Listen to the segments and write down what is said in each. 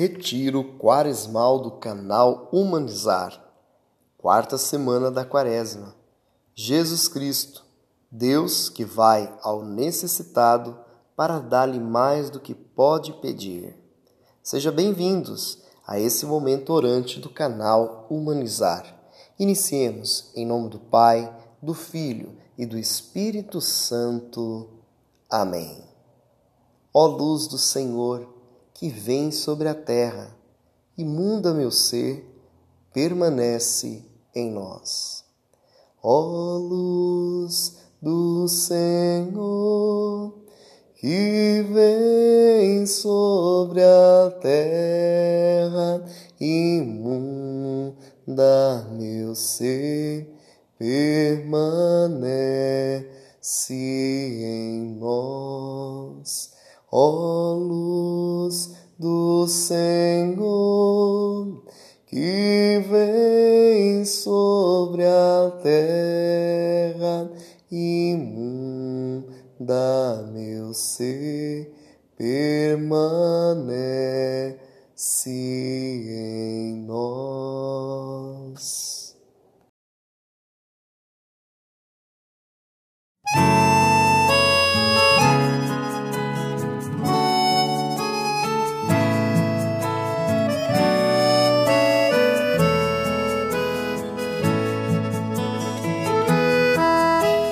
Retiro Quaresmal do canal Humanizar. Quarta semana da Quaresma. Jesus Cristo, Deus que vai ao necessitado para dar-lhe mais do que pode pedir. Sejam bem-vindos a esse momento orante do canal Humanizar. Iniciemos em nome do Pai, do Filho e do Espírito Santo. Amém. Ó luz do Senhor, que vem sobre a terra, imunda meu ser, permanece em nós. Ó luz do Senhor, que vem sobre a terra, imunda meu ser, permanece em nós ó luz do Senhor, que vem sobre a terra, imunda meu ser, permanece em nós.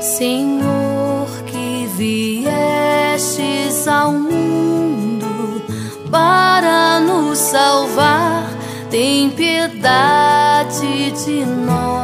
Senhor, que viestes ao mundo para nos salvar, tem piedade de nós.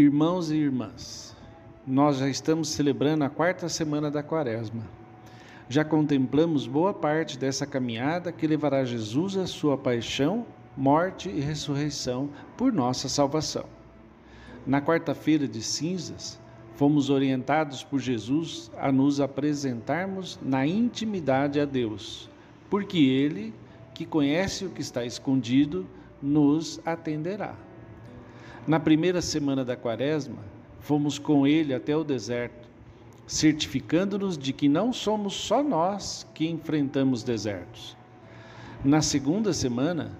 Irmãos e irmãs, nós já estamos celebrando a quarta semana da Quaresma. Já contemplamos boa parte dessa caminhada que levará Jesus à sua paixão, morte e ressurreição por nossa salvação. Na quarta-feira de cinzas, fomos orientados por Jesus a nos apresentarmos na intimidade a Deus, porque Ele, que conhece o que está escondido, nos atenderá. Na primeira semana da quaresma, fomos com ele até o deserto, certificando-nos de que não somos só nós que enfrentamos desertos. Na segunda semana,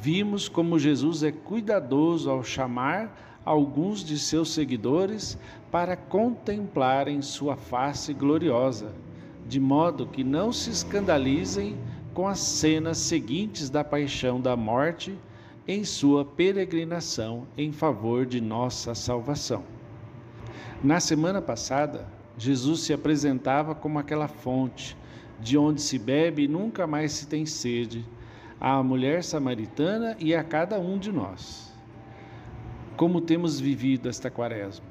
vimos como Jesus é cuidadoso ao chamar alguns de seus seguidores para contemplarem sua face gloriosa, de modo que não se escandalizem com as cenas seguintes da paixão da morte em sua peregrinação em favor de nossa salvação. Na semana passada, Jesus se apresentava como aquela fonte de onde se bebe e nunca mais se tem sede, à mulher samaritana e a cada um de nós. Como temos vivido esta quaresma?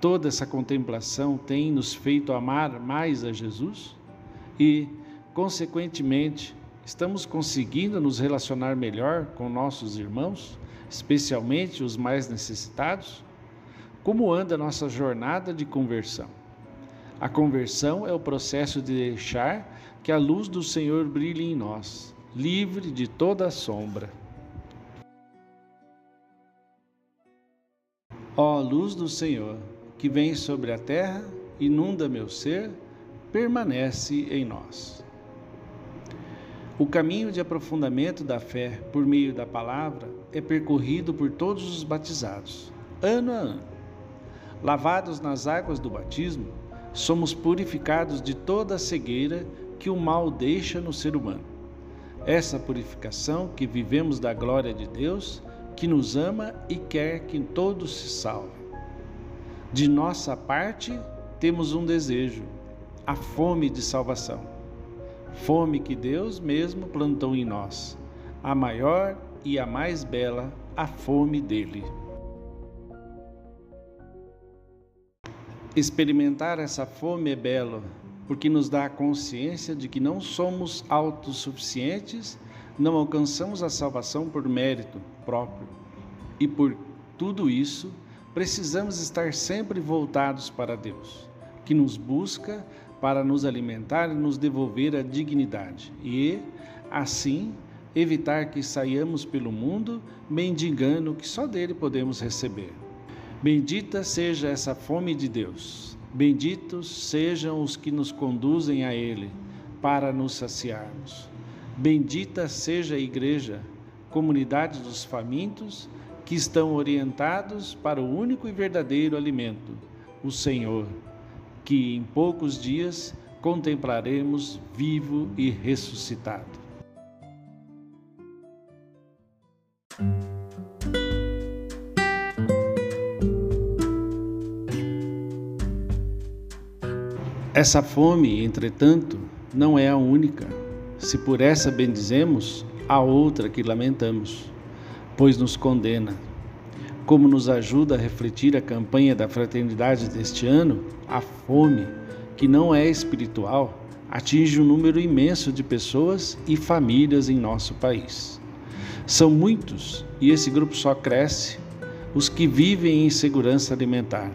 Toda essa contemplação tem nos feito amar mais a Jesus? E, consequentemente, estamos conseguindo nos relacionar melhor com nossos irmãos, especialmente os mais necessitados? Como anda nossa jornada de conversão? A conversão é o processo de deixar que a luz do Senhor brilhe em nós, livre de toda sombra. Ó luz do Senhor, que vem sobre a terra, inunda meu ser, permanece em nós. O caminho de aprofundamento da fé por meio da palavra é percorrido por todos os batizados, ano a ano. Lavados nas águas do batismo, somos purificados de toda a cegueira que o mal deixa no ser humano. Essa purificação que vivemos da glória de Deus, que nos ama e quer que todos se salvem. De nossa parte, temos um desejo, a fome de salvação. Fome que Deus mesmo plantou em nós, a maior e a mais bela, a fome dele. Experimentar essa fome é belo, porque nos dá a consciência de que não somos autossuficientes, não alcançamos a salvação por mérito próprio. E por tudo isso, precisamos estar sempre voltados para Deus, que nos busca para nos alimentar e nos devolver a dignidade, e, assim, evitar que saiamos pelo mundo mendigando o que só dele podemos receber. Bendita seja essa fome de Deus, benditos sejam os que nos conduzem a Ele para nos saciarmos. Bendita seja a Igreja, comunidade dos famintos que estão orientados para o único e verdadeiro alimento, o Senhor, que em poucos dias contemplaremos vivo e ressuscitado. Essa fome, entretanto, não é a única. Se por essa bendizemos, a outra que lamentamos pois nos condena. Como nos ajuda a refletir a campanha da fraternidade deste ano, a fome, que não é espiritual, atinge um número imenso de pessoas e famílias em nosso país. São muitos e esse grupo só cresce os que vivem em insegurança alimentar,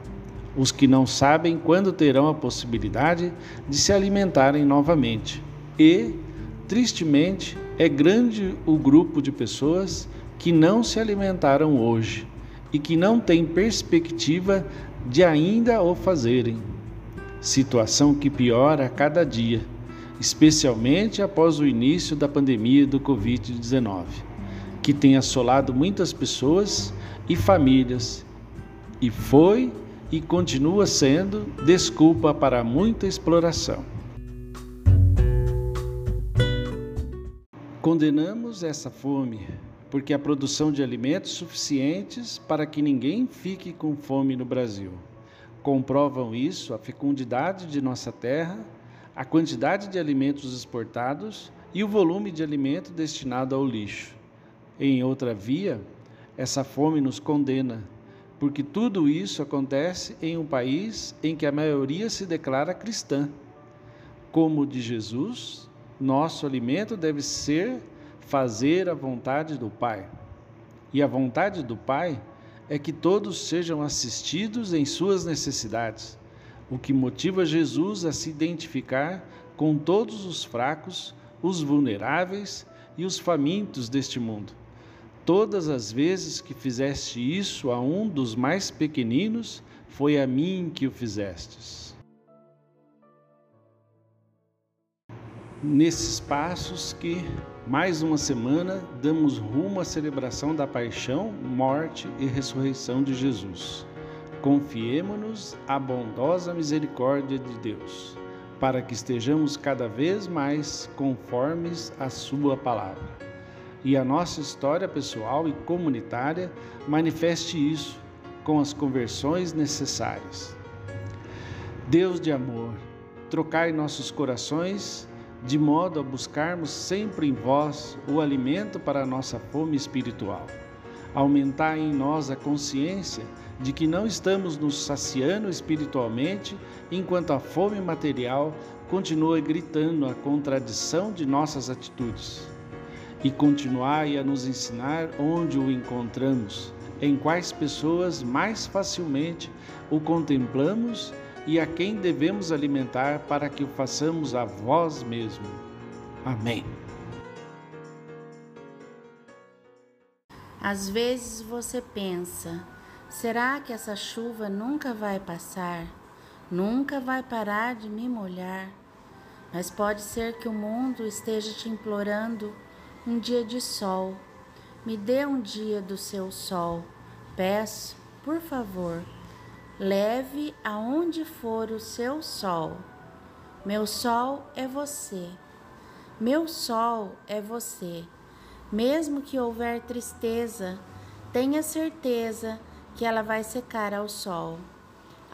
os que não sabem quando terão a possibilidade de se alimentarem novamente. E, tristemente, é grande o grupo de pessoas que não se alimentaram hoje e que não têm perspectiva de ainda o fazerem. Situação que piora a cada dia, especialmente após o início da pandemia do Covid-19, que tem assolado muitas pessoas e famílias e foi e continua sendo desculpa para muita exploração. Condenamos essa fome porque a produção de alimentos suficientes para que ninguém fique com fome no Brasil. Comprovam isso a fecundidade de nossa terra, a quantidade de alimentos exportados e o volume de alimento destinado ao lixo. Em outra via, essa fome nos condena, porque tudo isso acontece em um país em que a maioria se declara cristã. Como de Jesus, nosso alimento deve ser fazer a vontade do Pai. E a vontade do Pai é que todos sejam assistidos em suas necessidades, o que motiva Jesus a se identificar com todos os fracos, os vulneráveis e os famintos deste mundo. Todas as vezes que fizeste isso a um dos mais pequeninos, foi a mim que o fizestes. Nesses passos que mais uma semana, damos rumo à celebração da paixão, morte e ressurreição de Jesus. Confiemo-nos à bondosa misericórdia de Deus. para que estejamos cada vez mais conformes à Sua palavra. E a nossa história pessoal e comunitária manifeste isso com as conversões necessárias. Deus de amor, trocai nossos corações de modo a buscarmos sempre em vós o alimento para a nossa fome espiritual. Aumentar em nós a consciência de que não estamos nos saciando espiritualmente enquanto a fome material continua gritando a contradição de nossas atitudes. E continuai a nos ensinar onde o encontramos, em quais pessoas mais facilmente o contemplamos e a quem devemos alimentar para que o façamos a vós mesmo. Amém. Às vezes você pensa, será que essa chuva nunca vai passar? Nunca vai parar de me molhar? Mas pode ser que o mundo esteja te implorando um dia de sol. Me dê um dia do seu sol. Peço, por favor Leve aonde for o seu sol. Meu sol é você. Meu sol é você. Mesmo que houver tristeza, tenha certeza que ela vai secar ao sol.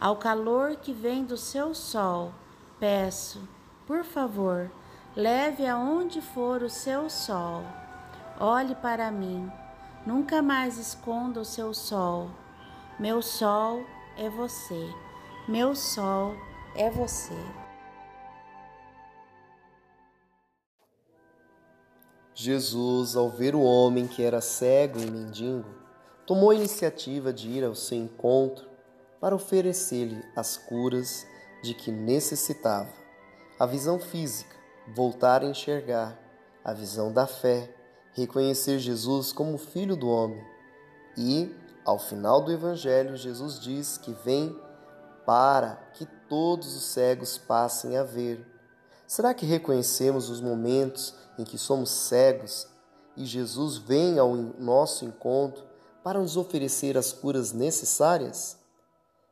Ao calor que vem do seu sol, peço, por favor, leve aonde for o seu sol. Olhe para mim, nunca mais esconda o seu sol. Meu sol é você, meu sol é você. Jesus, ao ver o homem que era cego e mendigo, tomou a iniciativa de ir ao seu encontro para oferecer-lhe as curas de que necessitava. A visão física, voltar a enxergar, a visão da fé, reconhecer Jesus como Filho do Homem e ao final do Evangelho, Jesus diz que vem para que todos os cegos passem a ver. Será que reconhecemos os momentos em que somos cegos e Jesus vem ao nosso encontro para nos oferecer as curas necessárias?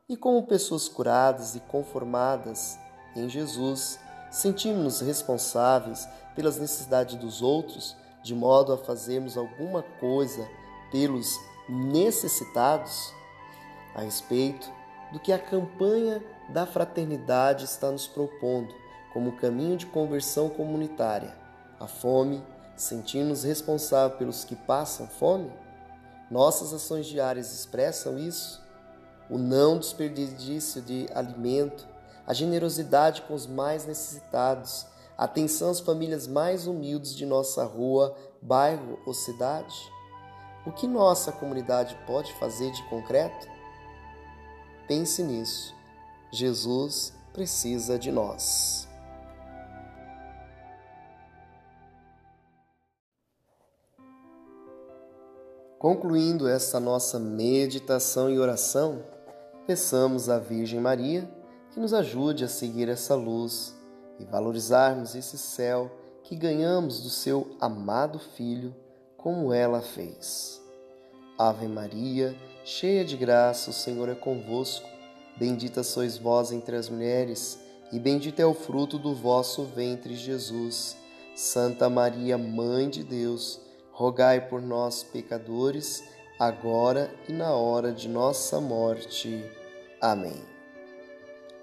E como pessoas curadas e conformadas em Jesus, sentimos-nos responsáveis pelas necessidades dos outros, de modo a fazermos alguma coisa pelos necessitados a respeito do que a campanha da fraternidade está nos propondo como caminho de conversão comunitária. A fome, sentimos responsável pelos que passam fome? Nossas ações diárias expressam isso? O não desperdício de alimento, a generosidade com os mais necessitados, a atenção às famílias mais humildes de nossa rua, bairro ou cidade? O que nossa comunidade pode fazer de concreto? Pense nisso. Jesus precisa de nós. Concluindo essa nossa meditação e oração, peçamos à Virgem Maria que nos ajude a seguir essa luz e valorizarmos esse céu que ganhamos do seu amado Filho como ela fez. Ave Maria, cheia de graça, o Senhor é convosco. Bendita sois vós entre as mulheres, e bendito é o fruto do vosso ventre, Jesus. Santa Maria, Mãe de Deus, rogai por nós, pecadores, agora e na hora de nossa morte. Amém.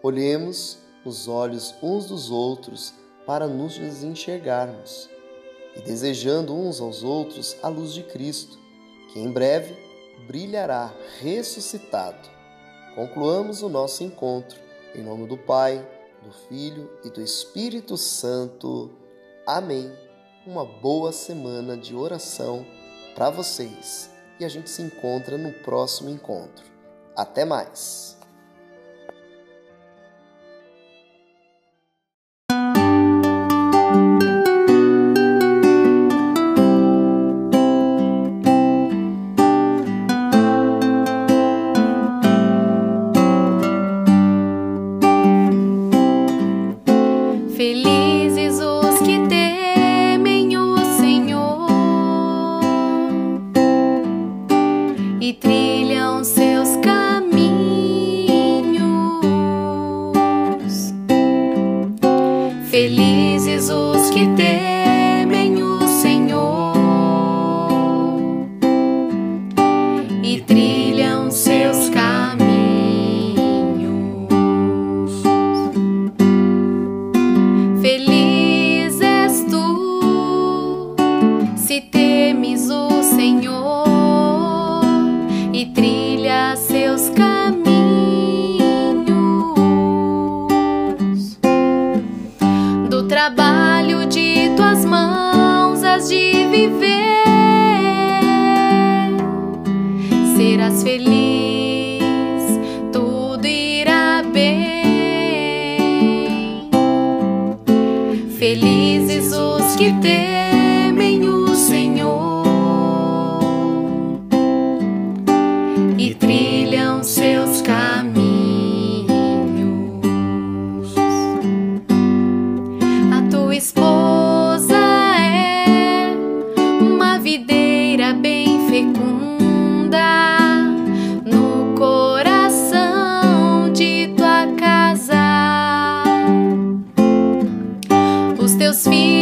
Olhemos nos olhos uns dos outros para nos enxergarmos e desejando uns aos outros a luz de Cristo, que em breve brilhará ressuscitado. Concluamos o nosso encontro em nome do Pai, do Filho e do Espírito Santo. Amém. Uma boa semana de oração para vocês e a gente se encontra no próximo encontro. Até mais! Felizes os que temem Os teus